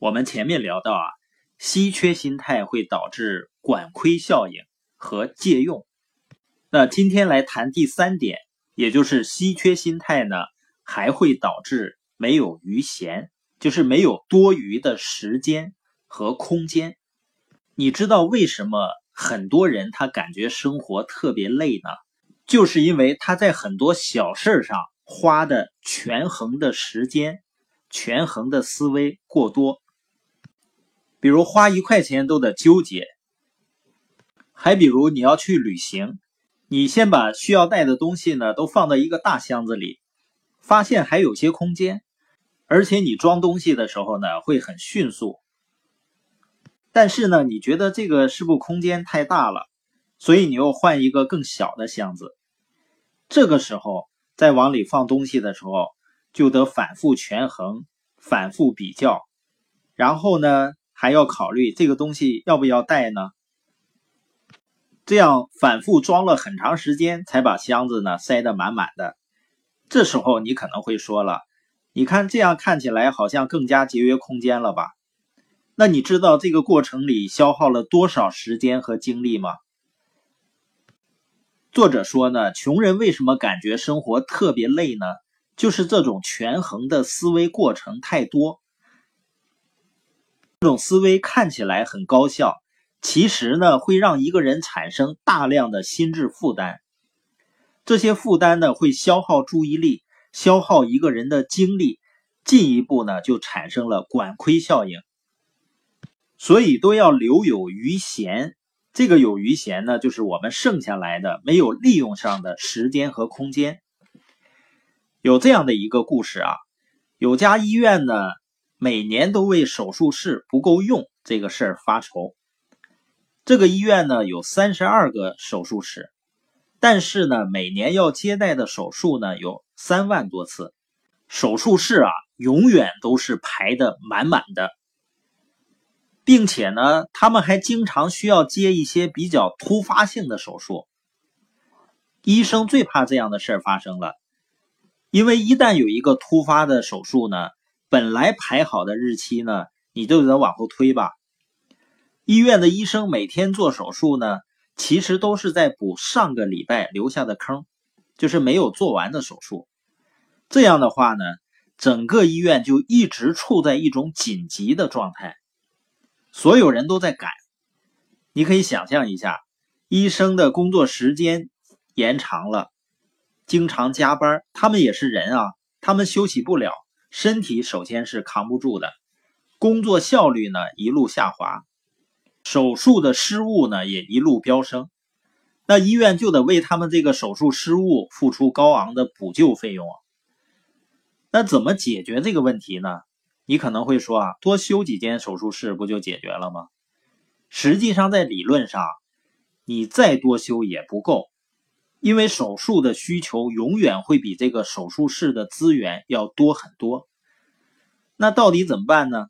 我们前面聊到啊，稀缺心态会导致管亏效应和借用。那今天来谈第三点，也就是稀缺心态呢，还会导致没有余闲，就是没有多余的时间和空间。你知道为什么很多人他感觉生活特别累呢？就是因为他在很多小事上花的权衡的时间、权衡的思维过多。比如花一块钱都得纠结，还比如你要去旅行，你先把需要带的东西呢都放到一个大箱子里，发现还有些空间，而且你装东西的时候呢会很迅速。但是呢，你觉得这个是不空间太大了，所以你又换一个更小的箱子。这个时候再往里放东西的时候，就得反复权衡、反复比较，然后呢还要考虑这个东西要不要带呢？这样反复装了很长时间，才把箱子呢塞得满满的。这时候你可能会说了：“你看这样看起来好像更加节约空间了吧？”那你知道这个过程里消耗了多少时间和精力吗？作者说呢，穷人为什么感觉生活特别累呢？就是这种权衡的思维过程太多。这种思维看起来很高效，其实呢会让一个人产生大量的心智负担。这些负担呢会消耗注意力，消耗一个人的精力，进一步呢就产生了管亏效应。所以都要留有余闲。这个有余闲呢，就是我们剩下来的没有利用上的时间和空间。有这样的一个故事啊，有家医院呢，每年都为手术室不够用这个事儿发愁。这个医院呢有三十二个手术室，但是呢每年要接待的手术呢有三万多次，手术室啊永远都是排的满满的。并且呢，他们还经常需要接一些比较突发性的手术。医生最怕这样的事儿发生了，因为一旦有一个突发的手术呢，本来排好的日期呢，你就得往后推吧。医院的医生每天做手术呢，其实都是在补上个礼拜留下的坑，就是没有做完的手术。这样的话呢，整个医院就一直处在一种紧急的状态。所有人都在赶，你可以想象一下，医生的工作时间延长了，经常加班，他们也是人啊，他们休息不了，身体首先是扛不住的，工作效率呢一路下滑，手术的失误呢也一路飙升，那医院就得为他们这个手术失误付出高昂的补救费用。那怎么解决这个问题呢？你可能会说啊，多修几间手术室不就解决了吗？实际上，在理论上，你再多修也不够，因为手术的需求永远会比这个手术室的资源要多很多。那到底怎么办呢？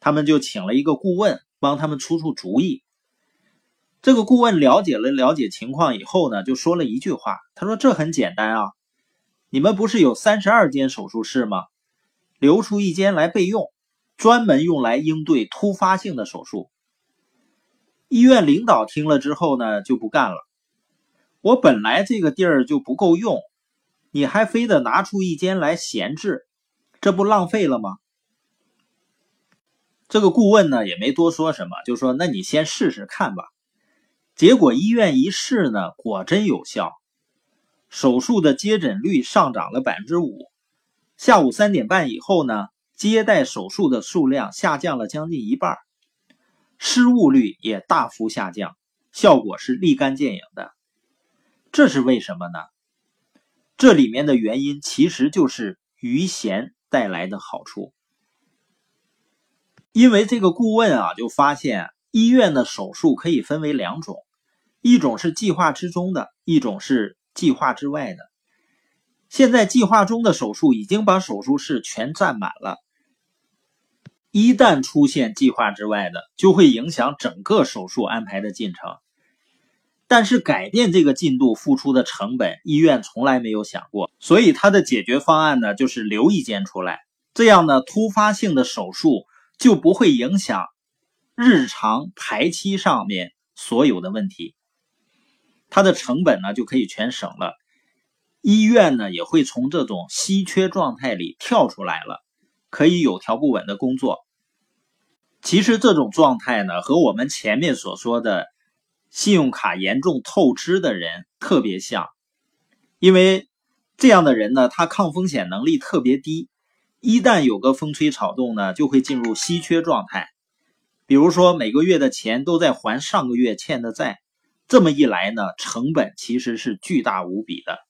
他们就请了一个顾问帮他们出出主意。这个顾问了解了了解情况以后呢，就说了一句话，他说：“这很简单啊，你们不是有三十二间手术室吗？”留出一间来备用，专门用来应对突发性的手术。医院领导听了之后呢，就不干了。我本来这个地儿就不够用，你还非得拿出一间来闲置，这不浪费了吗？这个顾问呢也没多说什么，就说：“那你先试试看吧。”结果医院一试呢，果真有效，手术的接诊率上涨了百分之五。下午三点半以后呢，接待手术的数量下降了将近一半，失误率也大幅下降，效果是立竿见影的。这是为什么呢？这里面的原因其实就是余弦带来的好处。因为这个顾问啊，就发现医院的手术可以分为两种，一种是计划之中的，一种是计划之外的。现在计划中的手术已经把手术室全占满了，一旦出现计划之外的，就会影响整个手术安排的进程。但是改变这个进度付出的成本，医院从来没有想过，所以他的解决方案呢，就是留一间出来，这样呢，突发性的手术就不会影响日常排期上面所有的问题，它的成本呢就可以全省了。医院呢也会从这种稀缺状态里跳出来了，可以有条不紊的工作。其实这种状态呢和我们前面所说的信用卡严重透支的人特别像，因为这样的人呢他抗风险能力特别低。一旦有个风吹草动呢，就会进入稀缺状态。比如说每个月的钱都在还上个月欠的债，这么一来呢，成本其实是巨大无比的。